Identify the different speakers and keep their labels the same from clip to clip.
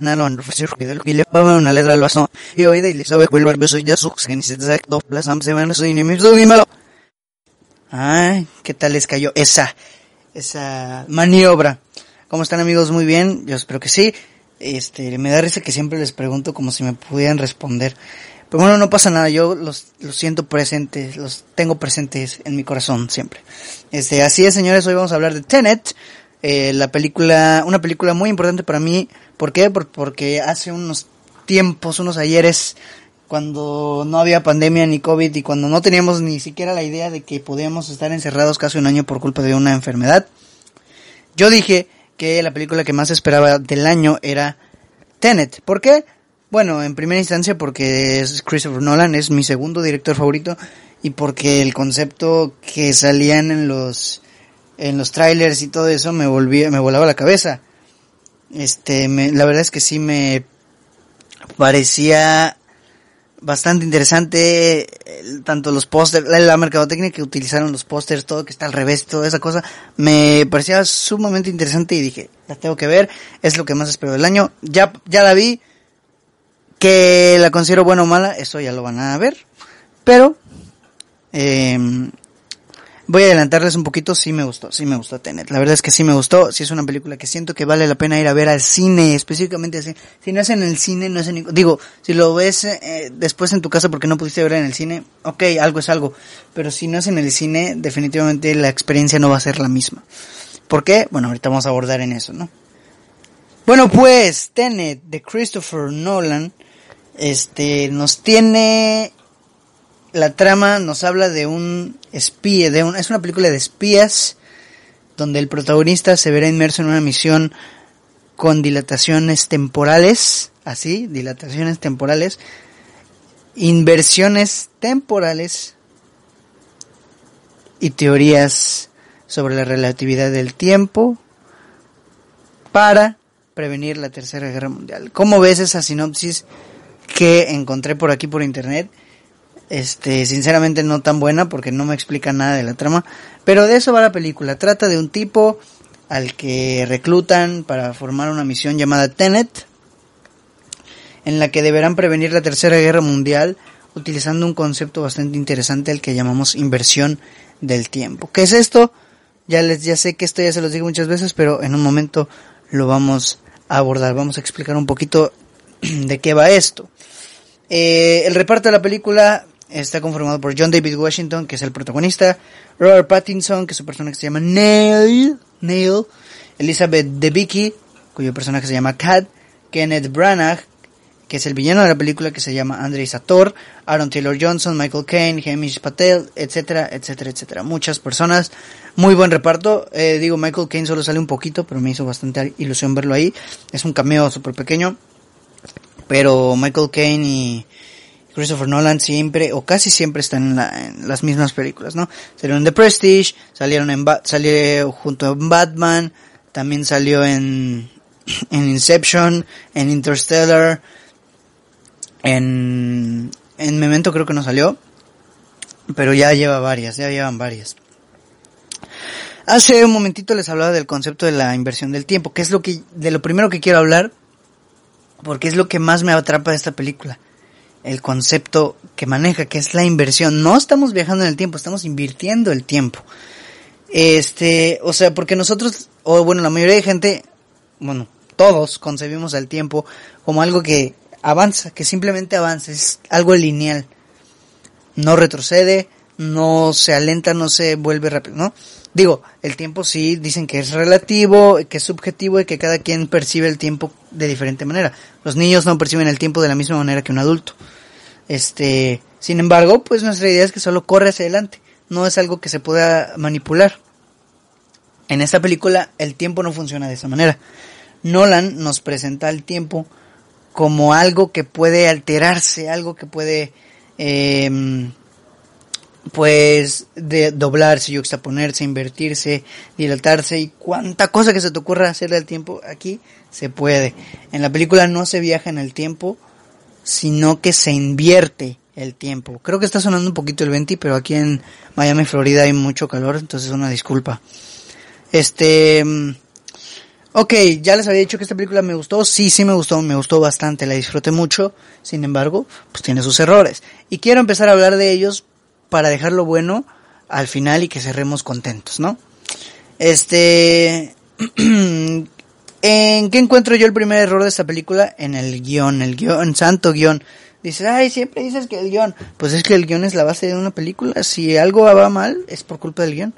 Speaker 1: Nalon profesor que del kile pa una letra al bastón y hoy de Elizabeth vuelve al beso ya su que ni se exacto las am se van a su enemigos dímelo ay qué tal les cayó esa esa maniobra. Cómo están amigos muy bien yo espero que sí. Este me da risa que siempre les pregunto como si me pudieran responder. Pero bueno no pasa nada yo los los siento presentes los tengo presentes en mi corazón siempre. Este así es señores hoy vamos a hablar de Tenet eh, la película, una película muy importante para mí. ¿Por qué? porque hace unos tiempos, unos ayeres, cuando no había pandemia ni COVID y cuando no teníamos ni siquiera la idea de que podíamos estar encerrados casi un año por culpa de una enfermedad, yo dije que la película que más esperaba del año era Tenet. ¿Por qué? Bueno, en primera instancia porque es Christopher Nolan, es mi segundo director favorito y porque el concepto que salían en los en los trailers y todo eso me volvía, me volaba la cabeza. Este, me, la verdad es que sí me parecía bastante interesante tanto los pósters, la, la, mercadotecnia que utilizaron los pósters, todo que está al revés, toda esa cosa, me parecía sumamente interesante y dije, la tengo que ver, es lo que más espero del año. Ya, ya la vi, que la considero buena o mala, eso ya lo van a ver, pero eh, Voy a adelantarles un poquito, sí me gustó, sí me gustó Tenet. La verdad es que sí me gustó, sí es una película que siento que vale la pena ir a ver al cine, específicamente así. Si no es en el cine, no es en... Digo, si lo ves eh, después en tu casa porque no pudiste ver en el cine, ok, algo es algo. Pero si no es en el cine, definitivamente la experiencia no va a ser la misma. ¿Por qué? Bueno, ahorita vamos a abordar en eso, ¿no? Bueno, pues Tenet de Christopher Nolan, este, nos tiene la trama nos habla de un espía, de un, es una película de espías donde el protagonista se verá inmerso en una misión con dilataciones temporales, así, dilataciones temporales, inversiones temporales y teorías sobre la relatividad del tiempo para prevenir la Tercera Guerra Mundial. ¿Cómo ves esa sinopsis que encontré por aquí por internet? Este, sinceramente no tan buena porque no me explica nada de la trama. Pero de eso va la película. Trata de un tipo al que reclutan para formar una misión llamada Tenet, en la que deberán prevenir la Tercera Guerra Mundial utilizando un concepto bastante interesante el que llamamos inversión del tiempo. ¿Qué es esto? Ya les ya sé que esto ya se los digo muchas veces, pero en un momento lo vamos a abordar. Vamos a explicar un poquito de qué va esto. Eh, el reparto de la película está conformado por John David Washington, que es el protagonista, Robert Pattinson, que su personaje se llama Neil, Neil, Elizabeth Debicki, cuyo personaje se llama Kat, Kenneth Branagh, que es el villano de la película que se llama Andrei Sator, Aaron Taylor Johnson, Michael Caine, Hamish Patel, etcétera, etcétera, etcétera. Muchas personas, muy buen reparto. Eh, digo, Michael Caine solo sale un poquito, pero me hizo bastante ilusión verlo ahí. Es un cameo súper pequeño. Pero Michael Caine y Christopher Nolan siempre o casi siempre están en, las mismas películas, ¿no? Salieron en The Prestige, salieron en junto a Batman, también salió en en Inception, en Interstellar, en en Memento creo que no salió, pero ya lleva varias, ya llevan varias. Hace un momentito les hablaba del concepto de la inversión del tiempo, que es lo que de lo primero que quiero hablar porque es lo que más me atrapa de esta película el concepto que maneja, que es la inversión. No estamos viajando en el tiempo, estamos invirtiendo el tiempo. Este, o sea, porque nosotros, o bueno, la mayoría de gente, bueno, todos concebimos el tiempo como algo que avanza, que simplemente avanza, es algo lineal. No retrocede, no se alenta, no se vuelve rápido, ¿no? Digo, el tiempo sí dicen que es relativo, que es subjetivo y que cada quien percibe el tiempo de diferente manera. Los niños no perciben el tiempo de la misma manera que un adulto. Este, sin embargo, pues nuestra idea es que solo corre hacia adelante, no es algo que se pueda manipular. En esta película el tiempo no funciona de esa manera. Nolan nos presenta el tiempo como algo que puede alterarse, algo que puede eh, pues de doblarse, yuxtaponerse, invertirse, dilatarse y cuánta cosa que se te ocurra hacerle al tiempo, aquí se puede. En la película no se viaja en el tiempo, sino que se invierte el tiempo. Creo que está sonando un poquito el 20, pero aquí en Miami, Florida hay mucho calor, entonces una disculpa. Este, mm, ok, ya les había dicho que esta película me gustó, sí, sí me gustó, me gustó bastante, la disfruté mucho, sin embargo, pues tiene sus errores. Y quiero empezar a hablar de ellos para dejarlo bueno al final y que cerremos contentos, ¿no? Este, ¿en qué encuentro yo el primer error de esta película? En el guion, el guion, santo guion. Dices, ay, siempre dices que el guion. Pues es que el guion es la base de una película. Si algo va mal, es por culpa del guion.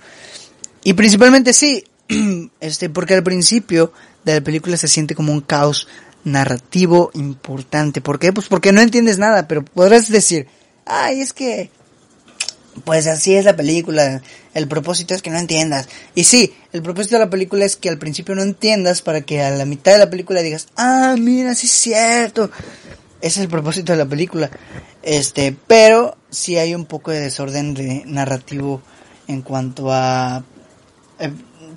Speaker 1: Y principalmente sí, este, porque al principio de la película se siente como un caos narrativo importante. ¿Por qué? Pues porque no entiendes nada, pero podrás decir, ay, es que pues así es la película. El propósito es que no entiendas. Y sí, el propósito de la película es que al principio no entiendas para que a la mitad de la película digas, ah, mira, sí es cierto. Ese es el propósito de la película. Este, pero sí hay un poco de desorden de narrativo en cuanto a eh,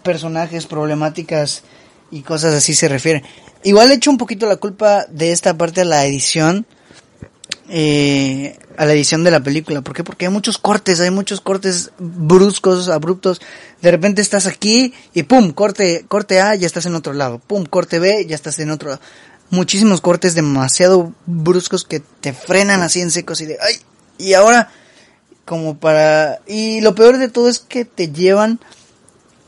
Speaker 1: personajes, problemáticas y cosas así se refiere. Igual he hecho un poquito la culpa de esta parte a la edición eh, a la edición de la película. ¿Por qué? Porque hay muchos cortes, hay muchos cortes bruscos, abruptos. De repente estás aquí y pum, corte, corte A, ya estás en otro lado. Pum, corte B, ya estás en otro lado. Muchísimos cortes demasiado bruscos que te frenan así en secos y de, ay, y ahora, como para, y lo peor de todo es que te llevan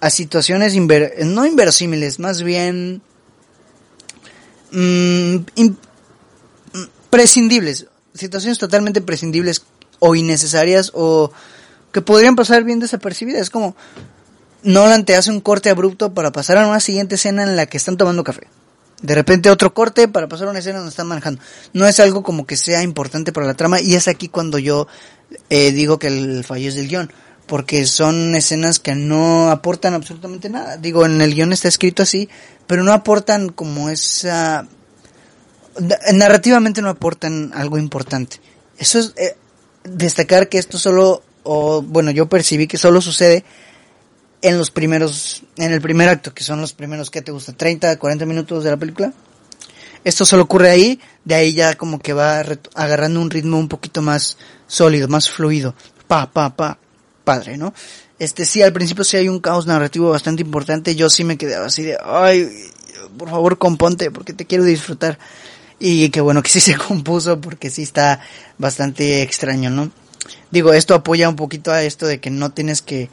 Speaker 1: a situaciones no inverosímiles, más bien mm, mm, prescindibles situaciones totalmente prescindibles o innecesarias o que podrían pasar bien desapercibidas. Es como Nolan te hace un corte abrupto para pasar a una siguiente escena en la que están tomando café. De repente otro corte para pasar a una escena donde están manejando. No es algo como que sea importante para la trama y es aquí cuando yo eh, digo que el fallo es del guion. Porque son escenas que no aportan absolutamente nada. Digo, en el guion está escrito así, pero no aportan como esa narrativamente no aportan algo importante. Eso es eh, destacar que esto solo, o bueno, yo percibí que solo sucede en los primeros, en el primer acto, que son los primeros, que te gusta? 30, 40 minutos de la película. Esto solo ocurre ahí, de ahí ya como que va agarrando un ritmo un poquito más sólido, más fluido. Pa, pa, pa, padre, ¿no? Este sí, al principio sí hay un caos narrativo bastante importante. Yo sí me quedé así de, ay, por favor componte, porque te quiero disfrutar. Y qué bueno que sí se compuso porque sí está bastante extraño, ¿no? Digo, esto apoya un poquito a esto de que no tienes que...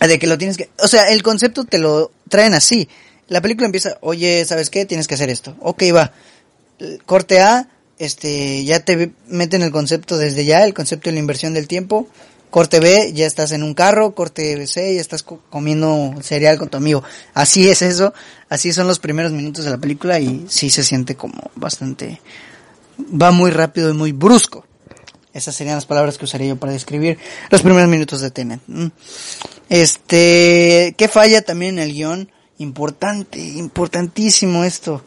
Speaker 1: De que lo tienes que... O sea, el concepto te lo traen así. La película empieza, oye, ¿sabes qué? Tienes que hacer esto. Ok, va. Corte A, este, ya te meten el concepto desde ya, el concepto de la inversión del tiempo. Corte B, ya estás en un carro. Corte C, ya estás comiendo cereal con tu amigo. Así es eso. Así son los primeros minutos de la película y sí se siente como bastante... Va muy rápido y muy brusco. Esas serían las palabras que usaría yo para describir los primeros minutos de Tenet. Este, ¿qué falla también en el guion? Importante, importantísimo esto.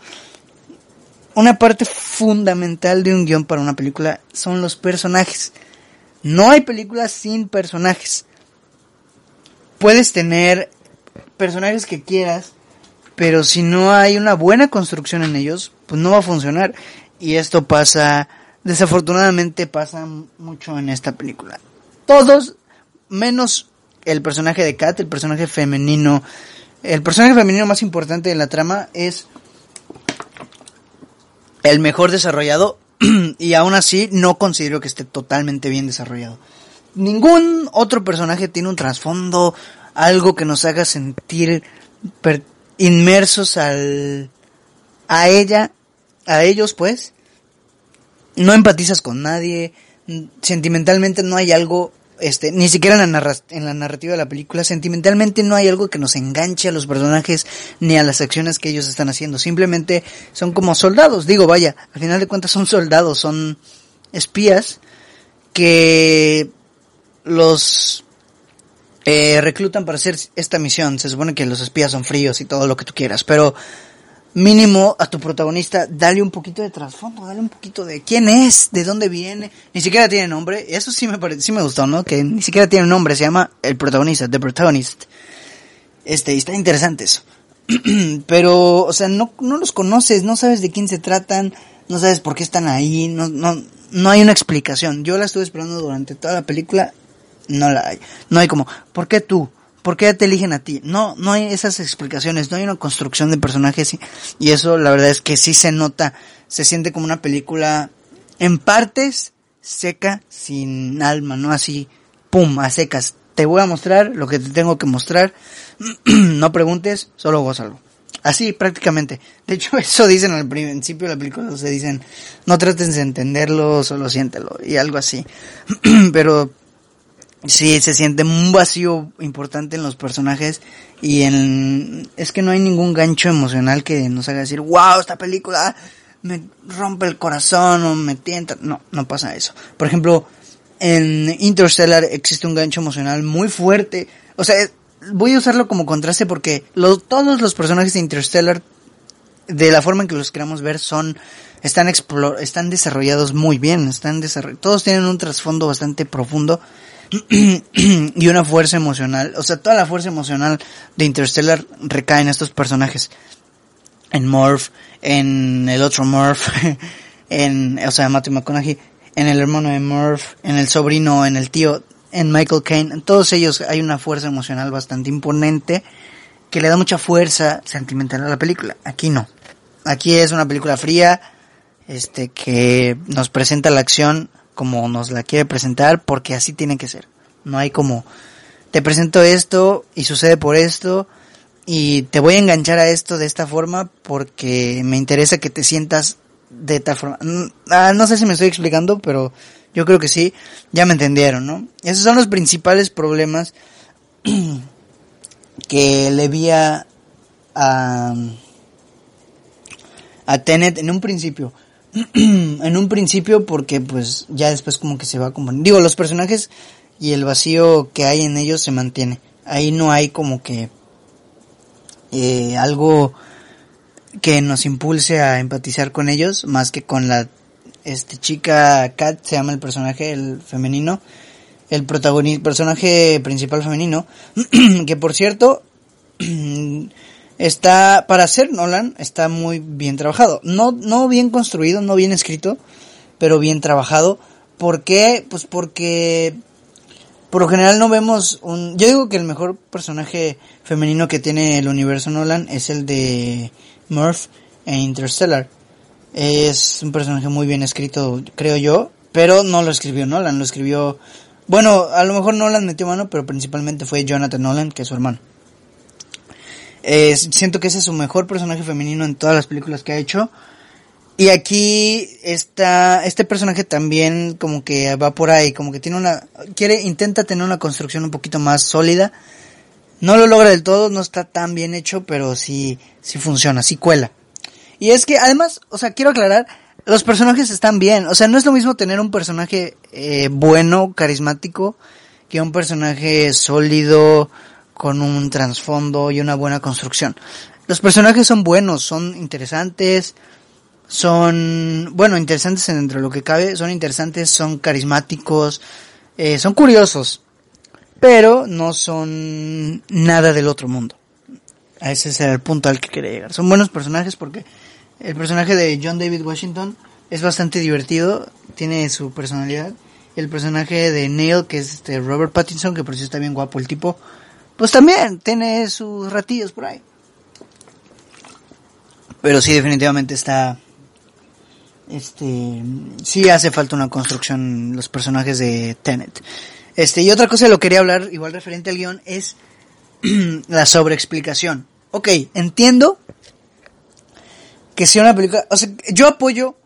Speaker 1: Una parte fundamental de un guion para una película son los personajes. No hay películas sin personajes. Puedes tener personajes que quieras, pero si no hay una buena construcción en ellos, pues no va a funcionar. Y esto pasa, desafortunadamente pasa mucho en esta película. Todos, menos el personaje de Kat, el personaje femenino. El personaje femenino más importante de la trama es el mejor desarrollado y aún así no considero que esté totalmente bien desarrollado. Ningún otro personaje tiene un trasfondo, algo que nos haga sentir inmersos al a ella, a ellos pues. No empatizas con nadie, sentimentalmente no hay algo este, ni siquiera en la, en la narrativa de la película, sentimentalmente no hay algo que nos enganche a los personajes ni a las acciones que ellos están haciendo. Simplemente son como soldados. Digo, vaya, al final de cuentas son soldados, son espías que los eh, reclutan para hacer esta misión. Se supone que los espías son fríos y todo lo que tú quieras, pero mínimo a tu protagonista, dale un poquito de trasfondo, dale un poquito de quién es, de dónde viene, ni siquiera tiene nombre, eso sí me parece, sí me gustó, ¿no? Que ni siquiera tiene nombre, se llama el protagonista, The Protagonist. Este, y está interesante eso. Pero, o sea, no, no los conoces, no sabes de quién se tratan, no sabes por qué están ahí, no, no, no hay una explicación. Yo la estuve esperando durante toda la película, no la hay. No hay como, ¿por qué tú? ¿Por qué te eligen a ti? No, no hay esas explicaciones, no hay una construcción de personajes y, eso la verdad es que sí se nota, se siente como una película en partes seca, sin alma, no así, pum, a secas. Te voy a mostrar lo que te tengo que mostrar, no preguntes, solo gózalo. Así prácticamente. De hecho, eso dicen al principio de la película, se dicen, no trates de entenderlo, solo siéntelo, y algo así. Pero sí se siente un vacío importante en los personajes y en es que no hay ningún gancho emocional que nos haga decir wow esta película me rompe el corazón o me tienta no no pasa eso. Por ejemplo en Interstellar existe un gancho emocional muy fuerte. O sea voy a usarlo como contraste porque todos los personajes de Interstellar de la forma en que los queramos ver son están están desarrollados muy bien están todos tienen un trasfondo bastante profundo y una fuerza emocional. O sea, toda la fuerza emocional de Interstellar recae en estos personajes. En Morph, en el otro Morph, en, o sea, Matthew McConaughey, en el hermano de Morph, en el sobrino, en el tío, en Michael Caine. En todos ellos hay una fuerza emocional bastante imponente que le da mucha fuerza sentimental a la película. Aquí no. Aquí es una película fría, este, que nos presenta la acción como nos la quiere presentar porque así tiene que ser. No hay como, te presento esto y sucede por esto y te voy a enganchar a esto de esta forma porque me interesa que te sientas de tal forma. Mm, ah, no sé si me estoy explicando, pero yo creo que sí, ya me entendieron, ¿no? Esos son los principales problemas que le vi a, a, a Tenet en un principio. en un principio porque pues ya después como que se va como digo los personajes y el vacío que hay en ellos se mantiene. Ahí no hay como que eh, algo que nos impulse a empatizar con ellos más que con la este chica Kat se llama el personaje el femenino el protagonista personaje principal femenino que por cierto está, para ser Nolan, está muy bien trabajado. No, no bien construido, no bien escrito, pero bien trabajado. ¿Por qué? Pues porque por lo general no vemos un... Yo digo que el mejor personaje femenino que tiene el universo Nolan es el de Murph e Interstellar. Es un personaje muy bien escrito, creo yo, pero no lo escribió Nolan, lo escribió... Bueno, a lo mejor Nolan metió mano, pero principalmente fue Jonathan Nolan, que es su hermano. Eh, siento que ese es su mejor personaje femenino en todas las películas que ha hecho. Y aquí está, este personaje también como que va por ahí, como que tiene una, quiere, intenta tener una construcción un poquito más sólida. No lo logra del todo, no está tan bien hecho, pero sí, sí funciona, sí cuela. Y es que además, o sea, quiero aclarar, los personajes están bien, o sea, no es lo mismo tener un personaje eh, bueno, carismático, que un personaje sólido, con un trasfondo y una buena construcción. Los personajes son buenos, son interesantes, son, bueno, interesantes dentro de lo que cabe, son interesantes, son carismáticos, eh, son curiosos, pero no son nada del otro mundo. Ese es el punto al que quería llegar. Son buenos personajes porque el personaje de John David Washington es bastante divertido, tiene su personalidad. El personaje de Neil, que es este Robert Pattinson, que por eso está bien guapo el tipo, pues también tiene sus ratillos por ahí. Pero sí, definitivamente está. Este. Sí hace falta una construcción los personajes de Tenet. Este, y otra cosa de lo que quería hablar, igual referente al guion, es la sobreexplicación. Ok, entiendo que sea una película. O sea, yo apoyo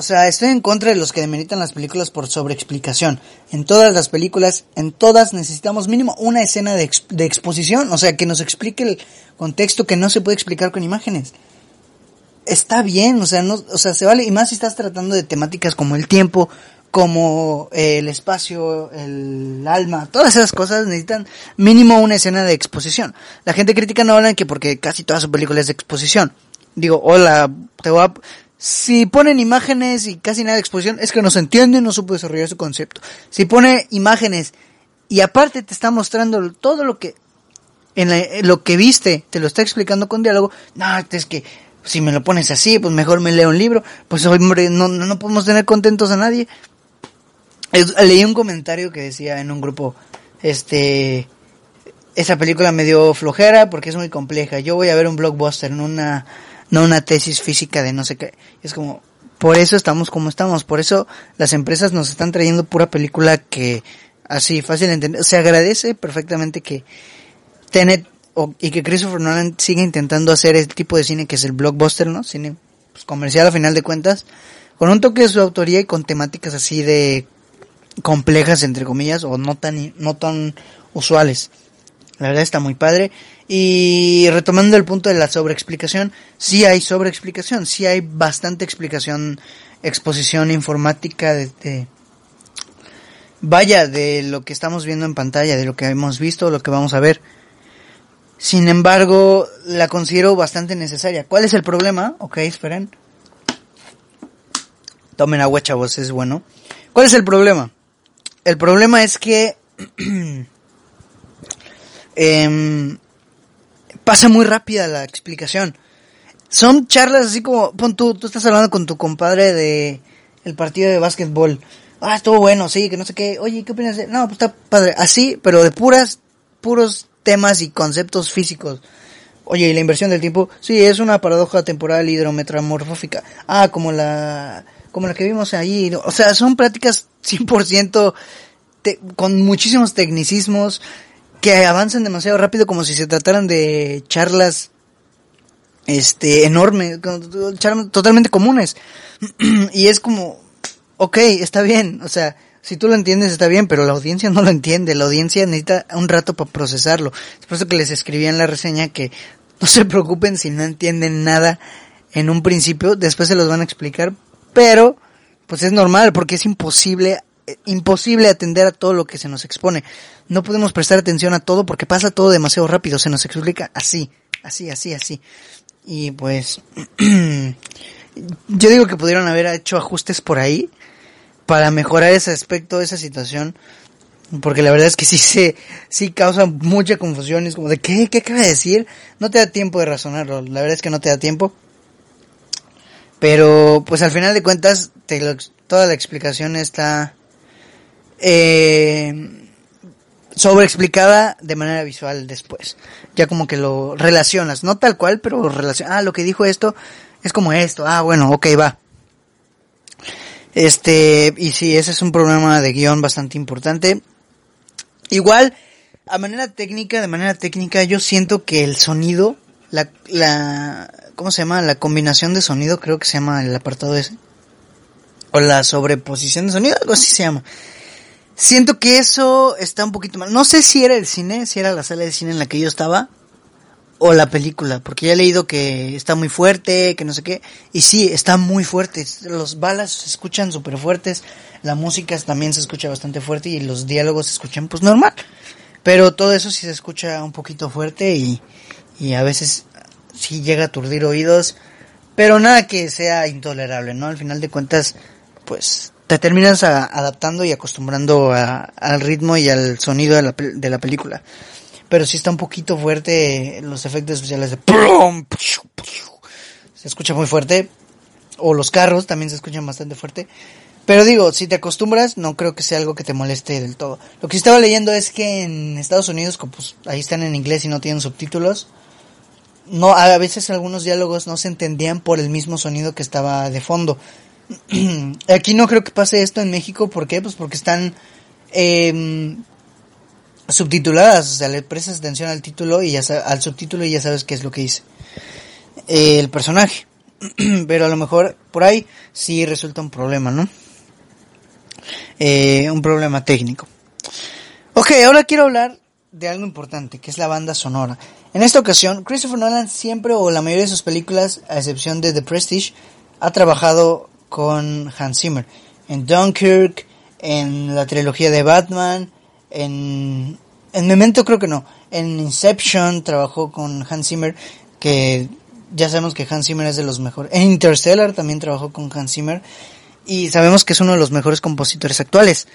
Speaker 1: o sea, estoy en contra de los que demeritan las películas por sobreexplicación. En todas las películas, en todas necesitamos mínimo una escena de, exposición, o sea, que nos explique el contexto que no se puede explicar con imágenes. Está bien, o sea, no, o sea, se vale, y más si estás tratando de temáticas como el tiempo, como el espacio, el alma, todas esas cosas necesitan mínimo una escena de exposición. La gente critica no hablan que porque casi toda su película es de exposición. digo, hola, te voy a... Si ponen imágenes y casi nada de exposición, es que no se entiende, no supo desarrollar su concepto. Si pone imágenes y aparte te está mostrando todo lo que en, lo que viste, te lo está explicando con diálogo, no, es que si me lo pones así, pues mejor me leo un libro, pues hombre, no, no podemos tener contentos a nadie. leí un comentario que decía en un grupo, este, esa película me dio flojera porque es muy compleja. Yo voy a ver un blockbuster, no una, no una tesis física de no sé qué. Es como, por eso estamos como estamos, por eso las empresas nos están trayendo pura película que así fácil de entender. Se agradece perfectamente que Tenet y que Christopher Nolan siga intentando hacer el tipo de cine que es el blockbuster, ¿no? Cine pues, comercial a final de cuentas, con un toque de su autoría y con temáticas así de complejas entre comillas o no tan no tan usuales. La verdad está muy padre. Y retomando el punto de la sobreexplicación, sí hay sobreexplicación, sí hay bastante explicación, exposición informática de, vaya de lo que estamos viendo en pantalla, de lo que hemos visto, lo que vamos a ver. Sin embargo, la considero bastante necesaria. ¿Cuál es el problema? Ok, esperen. Tomen agua, chavos, es bueno. ¿Cuál es el problema? El problema es que eh, pasa muy rápida la explicación. Son charlas así como, pon tú, tú estás hablando con tu compadre de el partido de básquetbol. Ah, estuvo bueno, sí, que no sé qué. Oye, ¿qué opinas? No, pues está padre. Así, pero de puras, puros temas y conceptos físicos. Oye, ¿y la inversión del tiempo? Sí, es una paradoja temporal hidrometamorfófica. Ah, como la, como la que vimos ahí. O sea, son prácticas 100% con muchísimos tecnicismos que avanzan demasiado rápido como si se trataran de charlas este enormes, totalmente comunes. y es como, ok, está bien, o sea, si tú lo entiendes está bien, pero la audiencia no lo entiende, la audiencia necesita un rato para procesarlo. Es por eso que les escribí en la reseña que no se preocupen si no entienden nada en un principio, después se los van a explicar, pero pues es normal porque es imposible imposible atender a todo lo que se nos expone. No podemos prestar atención a todo porque pasa todo demasiado rápido, se nos explica así, así, así, así. Y pues yo digo que pudieron haber hecho ajustes por ahí para mejorar ese aspecto, esa situación, porque la verdad es que sí se sí causa mucha confusión, es como de qué qué acaba de decir, no te da tiempo de razonarlo, la verdad es que no te da tiempo. Pero pues al final de cuentas toda la explicación está eh, sobreexplicada de manera visual después. Ya como que lo relacionas, no tal cual, pero relaciona, ah, lo que dijo esto es como esto, ah, bueno, ok, va. Este, y sí, ese es un problema de guion bastante importante. Igual, a manera técnica, de manera técnica, yo siento que el sonido, la, la, ¿cómo se llama? La combinación de sonido, creo que se llama el apartado ese. O la sobreposición de sonido, algo así se llama. Siento que eso está un poquito mal. No sé si era el cine, si era la sala de cine en la que yo estaba, o la película, porque ya he leído que está muy fuerte, que no sé qué, y sí, está muy fuerte. Los balas se escuchan súper fuertes, la música también se escucha bastante fuerte y los diálogos se escuchan pues normal. Pero todo eso sí se escucha un poquito fuerte y, y a veces sí llega a aturdir oídos, pero nada que sea intolerable, ¿no? Al final de cuentas, pues te terminas adaptando y acostumbrando al ritmo y al sonido de la, de la película. Pero sí está un poquito fuerte los efectos especiales de... Se escucha muy fuerte. O los carros también se escuchan bastante fuerte. Pero digo, si te acostumbras, no creo que sea algo que te moleste del todo. Lo que estaba leyendo es que en Estados Unidos, como pues ahí están en inglés y no tienen subtítulos, no, a veces algunos diálogos no se entendían por el mismo sonido que estaba de fondo. Aquí no creo que pase esto en México, ¿por qué? Pues porque están eh, subtituladas, o sea, le prestas atención al título y ya al subtítulo y ya sabes qué es lo que dice el personaje. Pero a lo mejor por ahí sí resulta un problema, ¿no? Eh, un problema técnico. Ok, ahora quiero hablar de algo importante, que es la banda sonora. En esta ocasión, Christopher Nolan siempre o la mayoría de sus películas, a excepción de The Prestige, ha trabajado con Hans Zimmer. En Dunkirk, en la trilogía de Batman, en, en Memento creo que no. En Inception trabajó con Hans Zimmer, que ya sabemos que Hans Zimmer es de los mejores. En Interstellar también trabajó con Hans Zimmer y sabemos que es uno de los mejores compositores actuales.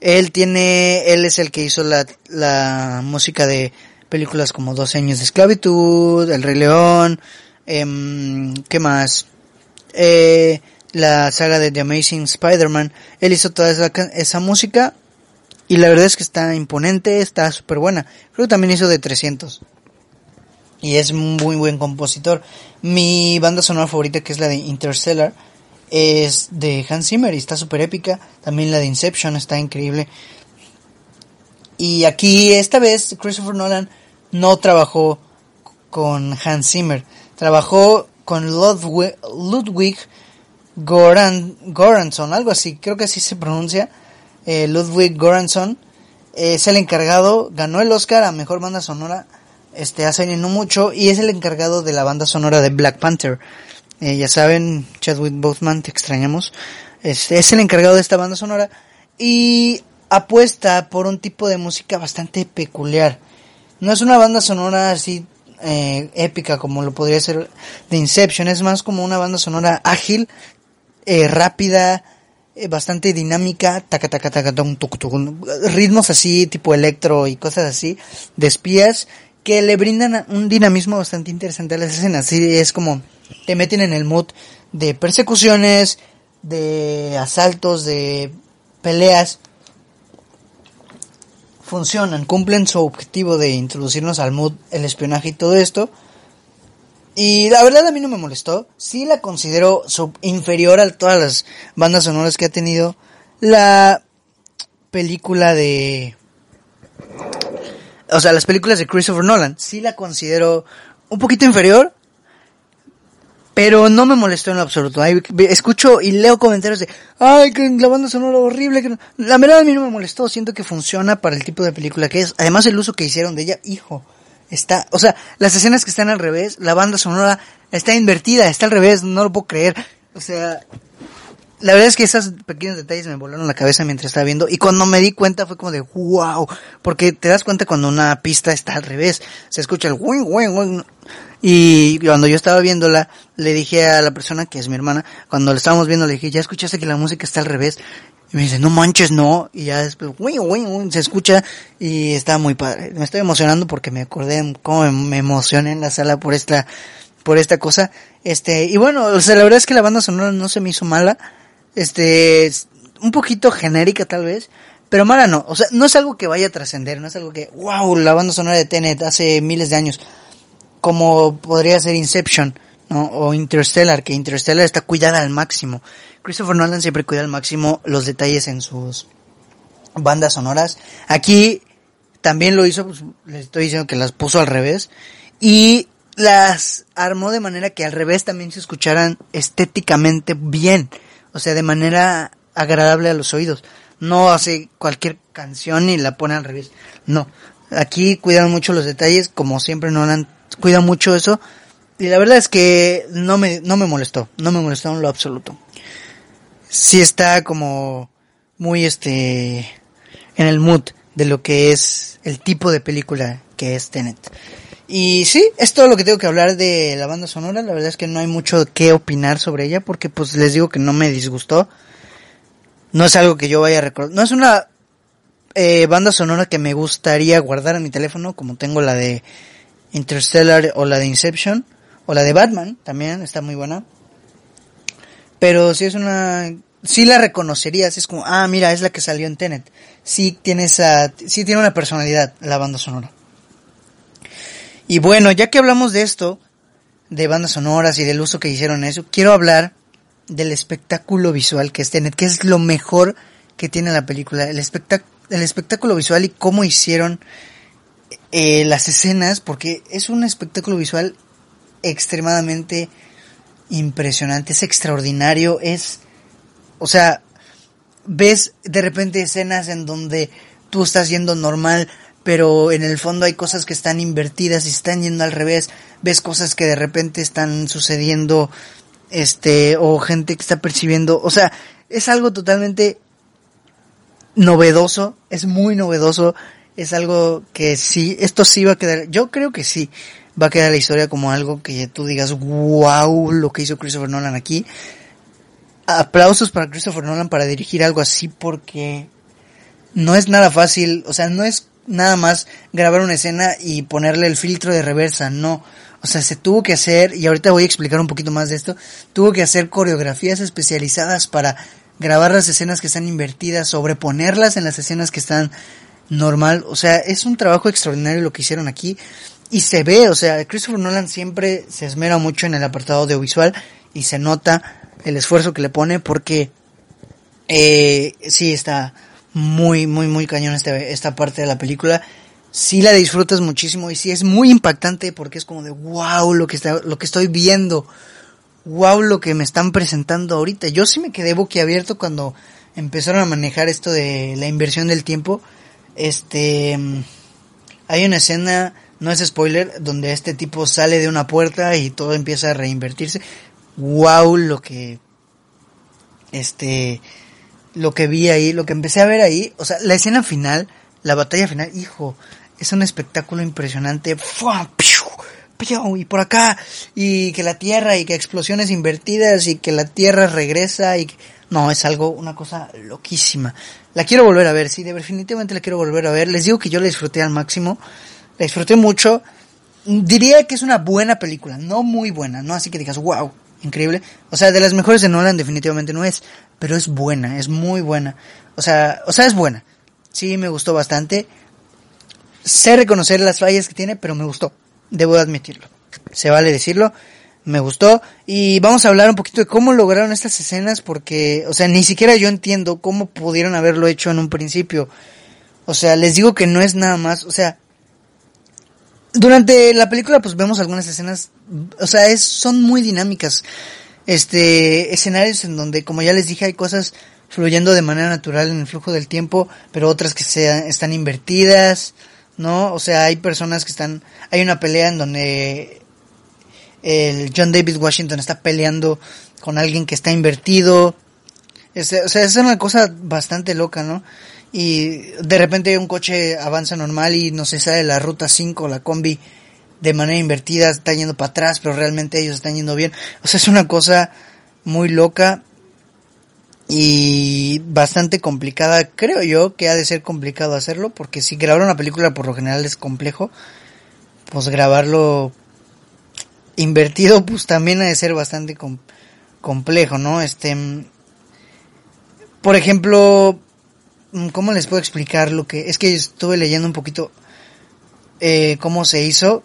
Speaker 1: Él tiene, él es el que hizo la, la música de películas como Dos años de esclavitud, El Rey León, eh, ¿qué más? Eh, la saga de The Amazing Spider-Man. Él hizo toda esa, esa música y la verdad es que está imponente, está súper buena. Creo que también hizo de 300. Y es muy buen compositor. Mi banda sonora favorita, que es la de Interstellar, es de Hans Zimmer y está súper épica. También la de Inception está increíble. Y aquí, esta vez, Christopher Nolan no trabajó con Hans Zimmer. Trabajó con Ludwig, Ludwig Goran, Goranson, algo así, creo que así se pronuncia eh, Ludwig Göransson, eh, es el encargado, ganó el Oscar a Mejor Banda Sonora este hace no mucho y es el encargado de la banda sonora de Black Panther. Eh, ya saben, Chadwick Boseman, te extrañamos. Este, es el encargado de esta banda sonora y apuesta por un tipo de música bastante peculiar. No es una banda sonora así épica como lo podría ser de Inception, es más como una banda sonora ágil, rápida, eh, bastante dinámica, taca, taca, taca, ritmos así, tipo electro y cosas así, de espías, que le brindan un dinamismo bastante interesante a las escenas. Así es como te meten en el mood de persecuciones, de asaltos, de peleas. Funcionan, cumplen su objetivo de introducirnos al mood, el espionaje y todo esto y la verdad a mí no me molestó. Sí la considero sub inferior a todas las bandas sonoras que ha tenido la película de... O sea, las películas de Christopher Nolan. Sí la considero un poquito inferior. Pero no me molestó en lo absoluto. escucho y leo comentarios de, ay, que la banda sonora horrible. La verdad a mí no me molestó. Siento que funciona para el tipo de película que es. Además el uso que hicieron de ella, hijo está, o sea, las escenas que están al revés, la banda sonora está invertida, está al revés, no lo puedo creer. O sea, la verdad es que esos pequeños detalles me volaron la cabeza mientras estaba viendo y cuando me di cuenta fue como de wow, porque te das cuenta cuando una pista está al revés, se escucha el wing, wing, wing. Y cuando yo estaba viéndola, le dije a la persona que es mi hermana, cuando la estábamos viendo, le dije, ¿ya escuchaste que la música está al revés? Y me dice, no manches, no. Y ya después, se escucha y está muy padre. Me estoy emocionando porque me acordé cómo me emocioné en la sala por esta, por esta cosa. Este, y bueno, o sea, la verdad es que la banda sonora no se me hizo mala. Este, un poquito genérica tal vez. Pero mala no. O sea, no es algo que vaya a trascender. No es algo que, wow, la banda sonora de Tenet hace miles de años. Como podría ser Inception, ¿no? O Interstellar, que Interstellar está cuidada al máximo. Christopher Nolan siempre cuida al máximo los detalles en sus bandas sonoras. Aquí también lo hizo, pues, les estoy diciendo que las puso al revés. Y las armó de manera que al revés también se escucharan estéticamente bien. O sea, de manera agradable a los oídos. No hace cualquier canción y la pone al revés. No. Aquí cuidan mucho los detalles, como siempre Nolan cuida mucho eso. Y la verdad es que no me, no me molestó. No me molestó en lo absoluto sí está como muy este en el mood de lo que es el tipo de película que es Tenet. Y sí, es todo lo que tengo que hablar de la banda sonora. La verdad es que no hay mucho que opinar sobre ella porque pues les digo que no me disgustó. No es algo que yo vaya a recordar. No es una eh, banda sonora que me gustaría guardar en mi teléfono como tengo la de Interstellar o la de Inception o la de Batman también está muy buena. Pero si es una, sí la reconocerías, es como, ah, mira, es la que salió en Tenet. Sí tiene esa, sí tiene una personalidad la banda sonora. Y bueno, ya que hablamos de esto, de bandas sonoras y del uso que hicieron eso, quiero hablar del espectáculo visual que es Tenet, que es lo mejor que tiene la película, el, el espectáculo visual y cómo hicieron eh, las escenas, porque es un espectáculo visual extremadamente impresionante, es extraordinario, es, o sea, ves de repente escenas en donde tú estás yendo normal, pero en el fondo hay cosas que están invertidas y están yendo al revés, ves cosas que de repente están sucediendo, este, o gente que está percibiendo, o sea, es algo totalmente novedoso, es muy novedoso, es algo que sí, esto sí va a quedar, yo creo que sí, va a quedar la historia como algo que tú digas, wow, lo que hizo Christopher Nolan aquí. Aplausos para Christopher Nolan para dirigir algo así porque no es nada fácil, o sea, no es nada más grabar una escena y ponerle el filtro de reversa, no. O sea, se tuvo que hacer, y ahorita voy a explicar un poquito más de esto, tuvo que hacer coreografías especializadas para grabar las escenas que están invertidas, sobreponerlas en las escenas que están normal. O sea, es un trabajo extraordinario lo que hicieron aquí. Y se ve, o sea, Christopher Nolan siempre se esmera mucho en el apartado audiovisual y se nota el esfuerzo que le pone porque eh, sí está muy, muy, muy cañón este, esta parte de la película. Sí la disfrutas muchísimo y sí es muy impactante porque es como de wow lo que, está, lo que estoy viendo. Wow lo que me están presentando ahorita. Yo sí me quedé boquiabierto cuando empezaron a manejar esto de la inversión del tiempo este, hay una escena, no es spoiler, donde este tipo sale de una puerta y todo empieza a reinvertirse. Wow, lo que, este, lo que vi ahí, lo que empecé a ver ahí, o sea, la escena final, la batalla final, hijo, es un espectáculo impresionante. Y por acá, y que la tierra, y que explosiones invertidas, y que la tierra regresa, y no, es algo, una cosa loquísima. La quiero volver a ver, sí, definitivamente la quiero volver a ver. Les digo que yo la disfruté al máximo. La disfruté mucho. Diría que es una buena película, no muy buena, no así que digas, wow, increíble. O sea, de las mejores de Nolan definitivamente no es, pero es buena, es muy buena. O sea, o sea, es buena. Sí, me gustó bastante. Sé reconocer las fallas que tiene, pero me gustó. Debo admitirlo. Se vale decirlo me gustó. Y vamos a hablar un poquito de cómo lograron estas escenas porque, o sea, ni siquiera yo entiendo cómo pudieron haberlo hecho en un principio. O sea, les digo que no es nada más, o sea, durante la película pues vemos algunas escenas, o sea, es, son muy dinámicas. Este, escenarios en donde, como ya les dije, hay cosas fluyendo de manera natural en el flujo del tiempo, pero otras que se, están invertidas, ¿no? O sea, hay personas que están, hay una pelea en donde el John David Washington está peleando con alguien que está invertido. o sea, es una cosa bastante loca, ¿no? Y de repente un coche avanza normal y no se sale la ruta 5, la combi, de manera invertida, está yendo para atrás, pero realmente ellos están yendo bien. O sea, es una cosa muy loca y bastante complicada. Creo yo que ha de ser complicado hacerlo, porque si grabar una película por lo general es complejo, pues grabarlo invertido, pues también ha de ser bastante complejo, ¿no? Este, por ejemplo, ¿cómo les puedo explicar lo que es que estuve leyendo un poquito eh, cómo se hizo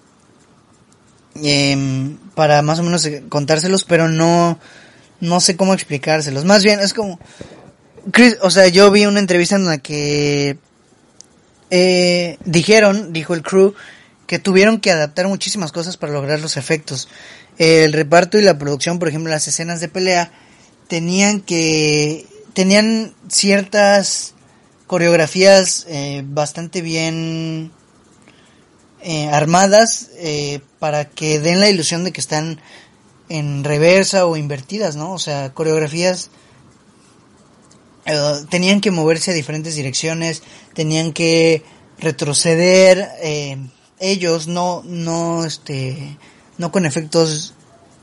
Speaker 1: em, para más o menos eh, contárselos, pero no no sé cómo explicárselos. Más bien es como Chris, o sea, yo vi una entrevista en la que eh, dijeron, dijo el crew que tuvieron que adaptar muchísimas cosas para lograr los efectos. El reparto y la producción, por ejemplo, las escenas de pelea, tenían que, tenían ciertas coreografías eh, bastante bien eh, armadas eh, para que den la ilusión de que están en reversa o invertidas, ¿no? O sea, coreografías tenían que moverse a diferentes direcciones, tenían que retroceder, ellos no, no, este, no con efectos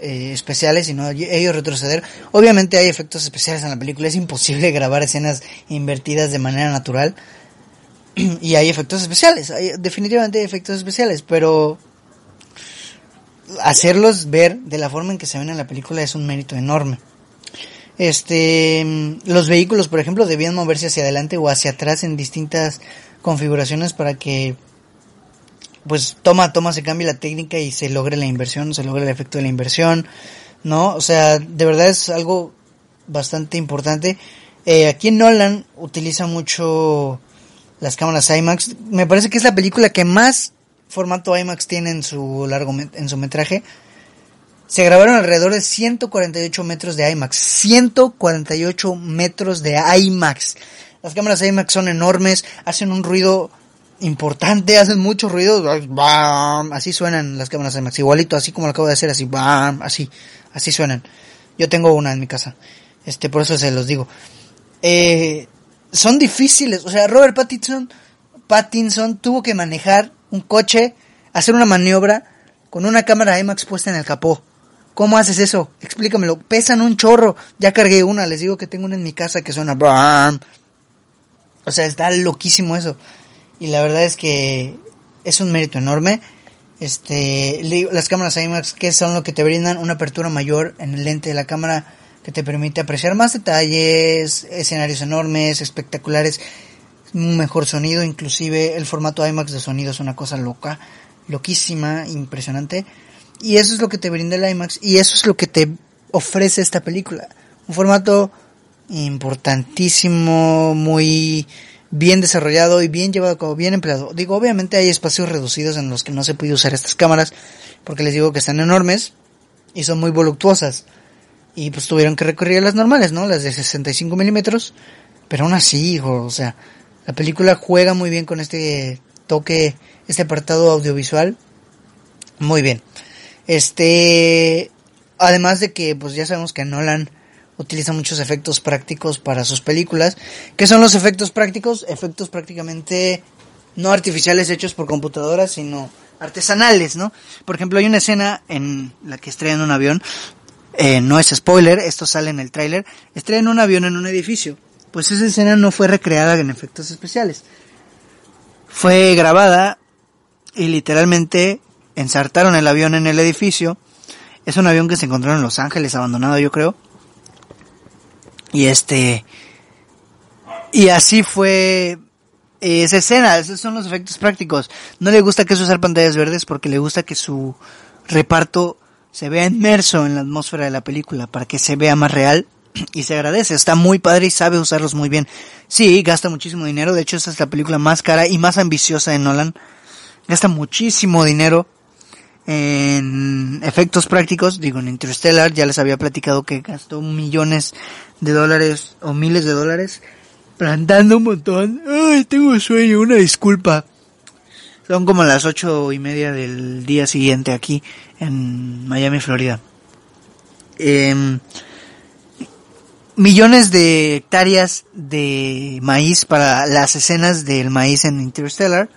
Speaker 1: eh, especiales, sino ellos retroceder. Obviamente hay efectos especiales en la película, es imposible grabar escenas invertidas de manera natural. y hay efectos especiales, hay, definitivamente hay efectos especiales, pero hacerlos ver de la forma en que se ven en la película es un mérito enorme. Este, los vehículos, por ejemplo, debían moverse hacia adelante o hacia atrás en distintas configuraciones para que pues toma, toma, se cambia la técnica y se logre la inversión, se logra el efecto de la inversión, ¿no? O sea, de verdad es algo bastante importante. Eh, aquí Nolan utiliza mucho las cámaras IMAX. Me parece que es la película que más formato IMAX tiene en su largo en su metraje. Se grabaron alrededor de 148 metros de IMAX. 148 metros de IMAX. Las cámaras IMAX son enormes, hacen un ruido importante, hacen mucho ruido, así suenan las cámaras IMAX, igualito, así como lo acabo de hacer, así, así, así suenan. Yo tengo una en mi casa, este, por eso se los digo. Eh, son difíciles, o sea, Robert Pattinson, Pattinson tuvo que manejar un coche, hacer una maniobra con una cámara IMAX puesta en el capó. ¿Cómo haces eso? Explícamelo. Pesan un chorro. Ya cargué una, les digo que tengo una en mi casa que suena... O sea, está loquísimo eso. Y la verdad es que es un mérito enorme. Este, las cámaras IMAX que son lo que te brindan una apertura mayor en el lente de la cámara que te permite apreciar más detalles, escenarios enormes, espectaculares, un mejor sonido, inclusive el formato IMAX de sonido es una cosa loca, loquísima, impresionante. Y eso es lo que te brinda el IMAX y eso es lo que te ofrece esta película. Un formato importantísimo, muy bien desarrollado y bien llevado a cabo, bien empleado. Digo, obviamente hay espacios reducidos en los que no se puede usar estas cámaras, porque les digo que están enormes y son muy voluptuosas. Y pues tuvieron que recurrir a las normales, ¿no? Las de 65 milímetros. Pero aún así, hijo, o sea, la película juega muy bien con este toque, este apartado audiovisual. Muy bien. Este, además de que, pues ya sabemos que Nolan utiliza muchos efectos prácticos para sus películas. ¿Qué son los efectos prácticos? Efectos prácticamente no artificiales hechos por computadoras, sino artesanales, ¿no? Por ejemplo, hay una escena en la que estrellan un avión, eh, no es spoiler, esto sale en el tráiler, estrellan un avión en un edificio. Pues esa escena no fue recreada en efectos especiales. Fue grabada y literalmente ensartaron el avión en el edificio. Es un avión que se encontró en Los Ángeles, abandonado yo creo. Y este, y así fue esa escena, esos son los efectos prácticos. No le gusta que se usar pantallas verdes porque le gusta que su reparto se vea inmerso en la atmósfera de la película para que se vea más real y se agradece. Está muy padre y sabe usarlos muy bien. Sí, gasta muchísimo dinero. De hecho, esta es la película más cara y más ambiciosa de Nolan. Gasta muchísimo dinero en efectos prácticos, digo en Interstellar, ya les había platicado que gastó millones de dólares o miles de dólares plantando un montón. Ay, tengo sueño, una disculpa. Son como las ocho y media del día siguiente aquí en Miami, Florida. Em, millones de hectáreas de maíz para las escenas del maíz en Interstellar.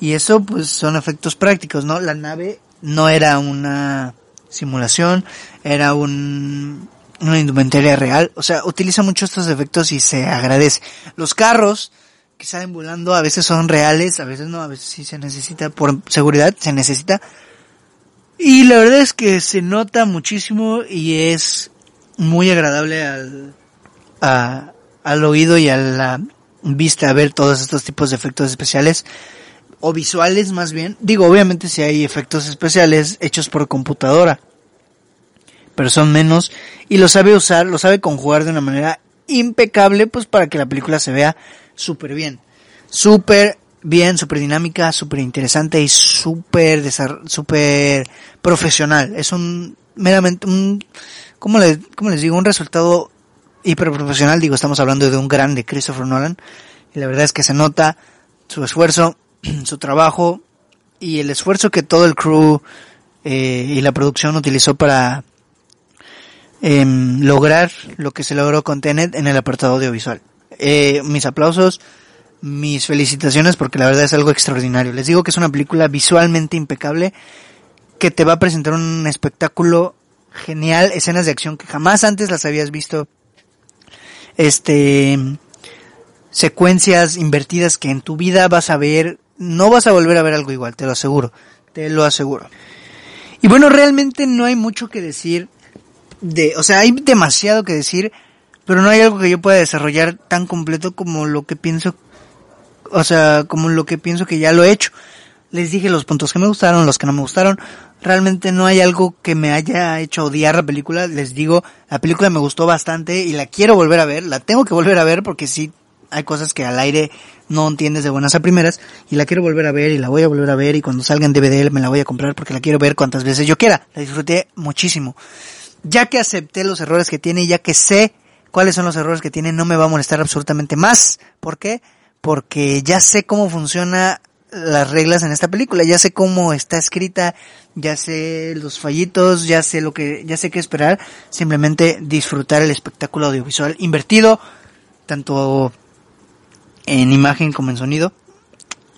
Speaker 1: Y eso pues son efectos prácticos, ¿no? La nave no era una simulación, era un, una indumentaria real. O sea, utiliza mucho estos efectos y se agradece. Los carros que salen volando a veces son reales, a veces no, a veces sí se necesita, por seguridad se necesita. Y la verdad es que se nota muchísimo y es muy agradable al, al oído y a la vista ver todos estos tipos de efectos especiales o visuales más bien. Digo, obviamente si hay efectos especiales hechos por computadora, pero son menos y lo sabe usar, lo sabe conjugar de una manera impecable, pues para que la película se vea súper bien, súper bien, súper dinámica, súper interesante y súper súper profesional. Es un meramente un ¿cómo, le, ¿cómo les digo? Un resultado hiper profesional. Digo, estamos hablando de un grande Christopher Nolan. Y la verdad es que se nota su esfuerzo, su trabajo y el esfuerzo que todo el crew eh, y la producción utilizó para em, lograr lo que se logró con Tenet en el apartado audiovisual. Eh, mis aplausos, mis felicitaciones porque la verdad es algo extraordinario. Les digo que es una película visualmente impecable que te va a presentar un espectáculo genial, escenas de acción que jamás antes las habías visto. Este secuencias invertidas que en tu vida vas a ver no vas a volver a ver algo igual, te lo aseguro, te lo aseguro. Y bueno, realmente no hay mucho que decir de, o sea, hay demasiado que decir, pero no hay algo que yo pueda desarrollar tan completo como lo que pienso, o sea, como lo que pienso que ya lo he hecho. Les dije los puntos que me gustaron, los que no me gustaron. Realmente no hay algo que me haya hecho odiar la película. Les digo, la película me gustó bastante y la quiero volver a ver. La tengo que volver a ver porque sí hay cosas que al aire no entiendes de buenas a primeras y la quiero volver a ver y la voy a volver a ver y cuando salga en DVD me la voy a comprar porque la quiero ver cuantas veces yo quiera. La disfruté muchísimo. Ya que acepté los errores que tiene ya que sé cuáles son los errores que tiene, no me va a molestar absolutamente más. ¿Por qué? Porque ya sé cómo funciona las reglas en esta película, ya sé cómo está escrita, ya sé los fallitos, ya sé lo que, ya sé qué esperar, simplemente disfrutar el espectáculo audiovisual invertido, tanto en imagen como en sonido.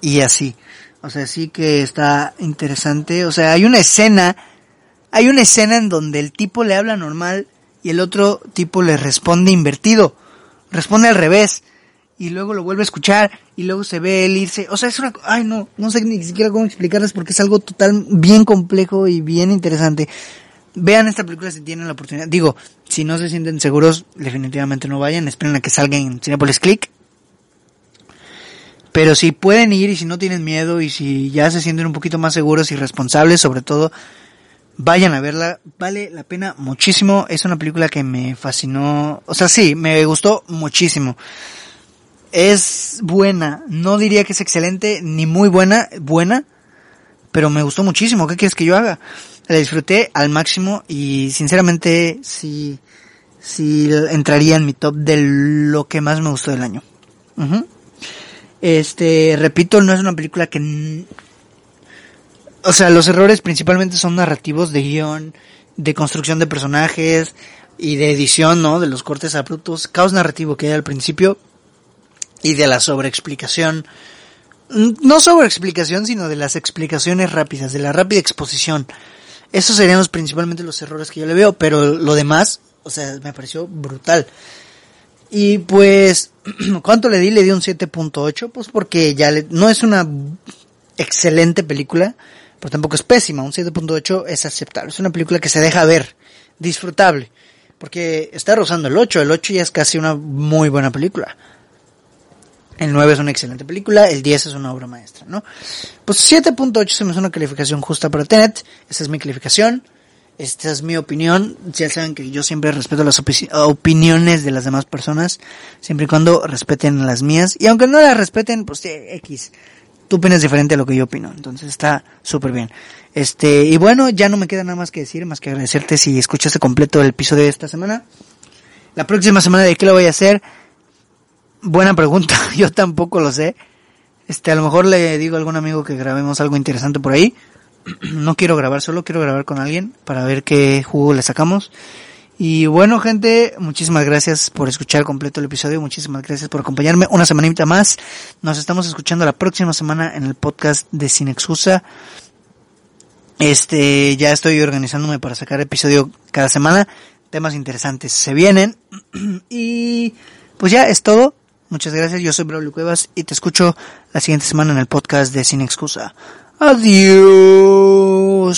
Speaker 1: Y así. O sea, sí que está interesante. O sea, hay una escena, hay una escena en donde el tipo le habla normal y el otro tipo le responde invertido. Responde al revés. Y luego lo vuelve a escuchar y luego se ve él irse. O sea, es una... Ay, no, no sé ni siquiera cómo explicarles porque es algo total bien complejo y bien interesante. Vean esta película si tienen la oportunidad. Digo, si no se sienten seguros, definitivamente no vayan. Esperen a que salga en Cinepolis Click. Pero si pueden ir y si no tienen miedo y si ya se sienten un poquito más seguros y responsables, sobre todo, vayan a verla. Vale la pena muchísimo. Es una película que me fascinó. O sea, sí, me gustó muchísimo. Es buena. No diría que es excelente ni muy buena. Buena. Pero me gustó muchísimo. ¿Qué quieres que yo haga? La disfruté al máximo y sinceramente sí, sí entraría en mi top de lo que más me gustó del año. Este, repito, no es una película que... O sea, los errores principalmente son narrativos de guion, de construcción de personajes y de edición, ¿no? De los cortes abruptos, caos narrativo que hay al principio y de la sobreexplicación. No sobreexplicación, sino de las explicaciones rápidas, de la rápida exposición. Esos serían los, principalmente los errores que yo le veo, pero lo demás, o sea, me pareció brutal. Y pues, ¿cuánto le di? Le di un 7.8, pues porque ya no es una excelente película, pero tampoco es pésima. Un 7.8 es aceptable. Es una película que se deja ver, disfrutable. Porque está rozando el 8. El 8 ya es casi una muy buena película. El 9 es una excelente película. El 10 es una obra maestra, ¿no? Pues 7.8 se me hace una calificación justa para Tenet. Esa es mi calificación. Esta es mi opinión. Ya saben que yo siempre respeto las opiniones de las demás personas, siempre y cuando respeten las mías. Y aunque no las respeten, pues X. Tú opinas diferente a lo que yo opino. Entonces está súper bien. Este, y bueno, ya no me queda nada más que decir, más que agradecerte si escuchaste completo el episodio de esta semana. La próxima semana de qué lo voy a hacer. Buena pregunta, yo tampoco lo sé. Este, a lo mejor le digo a algún amigo que grabemos algo interesante por ahí. no quiero grabar solo, quiero grabar con alguien para ver qué jugo le sacamos. Y bueno, gente, muchísimas gracias por escuchar completo el episodio, muchísimas gracias por acompañarme una semanita más. Nos estamos escuchando la próxima semana en el podcast de Sin Excusa. Este, ya estoy organizándome para sacar episodio cada semana. Temas interesantes se vienen. y pues ya es todo. Muchas gracias. Yo soy Braulio Cuevas y te escucho la siguiente semana en el podcast de Sin Excusa. Adiós.